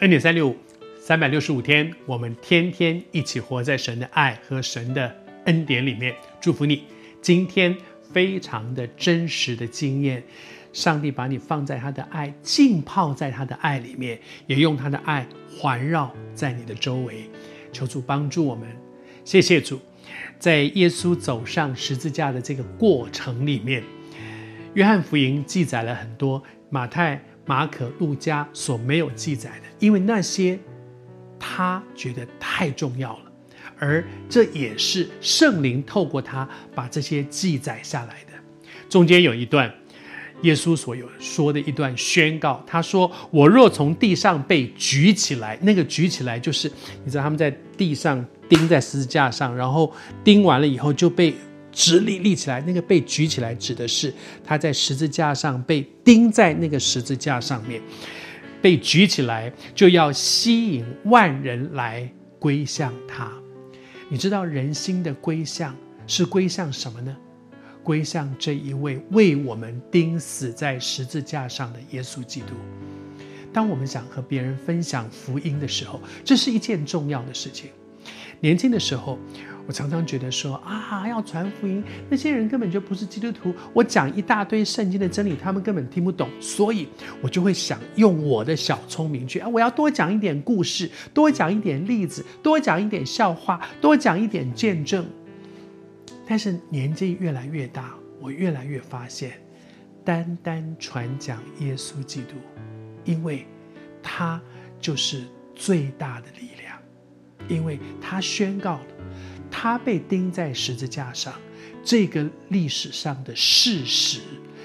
恩典三六五，三百六十五天，我们天天一起活在神的爱和神的恩典里面。祝福你，今天非常的真实的经验，上帝把你放在他的爱，浸泡在他的爱里面，也用他的爱环绕在你的周围。求主帮助我们，谢谢主。在耶稣走上十字架的这个过程里面，约翰福音记载了很多，马太。马可、路加所没有记载的，因为那些他觉得太重要了，而这也是圣灵透过他把这些记载下来的。中间有一段，耶稣所有说的一段宣告，他说：“我若从地上被举起来，那个举起来就是你知道他们在地上钉在十字架上，然后钉完了以后就被。”直立立起来，那个被举起来指的是他在十字架上被钉在那个十字架上面，被举起来就要吸引万人来归向他。你知道人心的归向是归向什么呢？归向这一位为我们钉死在十字架上的耶稣基督。当我们想和别人分享福音的时候，这是一件重要的事情。年轻的时候。我常常觉得说啊，要传福音，那些人根本就不是基督徒。我讲一大堆圣经的真理，他们根本听不懂，所以我就会想用我的小聪明去啊，我要多讲一点故事，多讲一点例子，多讲一点笑话，多讲一点见证。但是年纪越来越大，我越来越发现，单单传讲耶稣基督，因为他就是最大的力量，因为他宣告了。他被钉在十字架上，这个历史上的事实，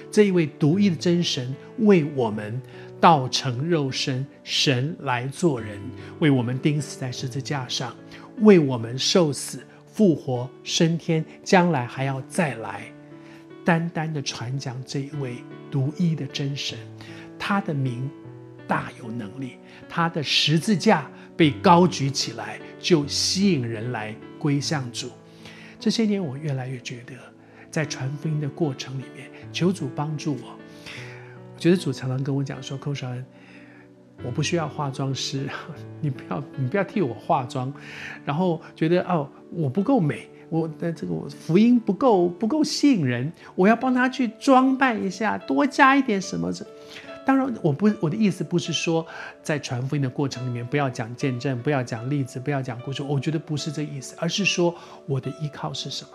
这一位独一的真神为我们道成肉身，神来做人，为我们钉死在十字架上，为我们受死、复活、升天，将来还要再来。单单的传讲这一位独一的真神，他的名大有能力，他的十字架被高举起来，就吸引人来。归向主，这些年我越来越觉得，在传福音的过程里面，求主帮助我。我觉得主常常跟我讲说：“寇少恩，我不需要化妆师，你不要你不要替我化妆。”然后觉得哦，我不够美，我的这个福音不够不够吸引人，我要帮他去装扮一下，多加一点什么当然，我不，我的意思不是说在传福音的过程里面不要讲见证，不要讲例子，不要讲故事。我觉得不是这意思，而是说我的依靠是什么？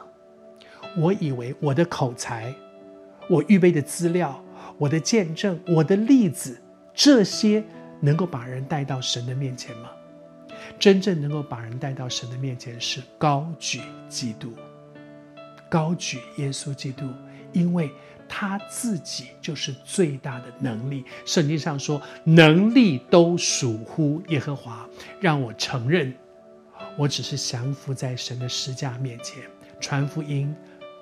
我以为我的口才、我预备的资料、我的见证、我的例子，这些能够把人带到神的面前吗？真正能够把人带到神的面前是高举基督，高举耶稣基督，因为。他自己就是最大的能力。圣经上说，能力都属乎耶和华。让我承认，我只是降服在神的十架面前，传福音，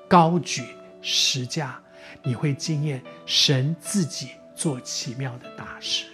高举十架，你会经验神自己做奇妙的大事。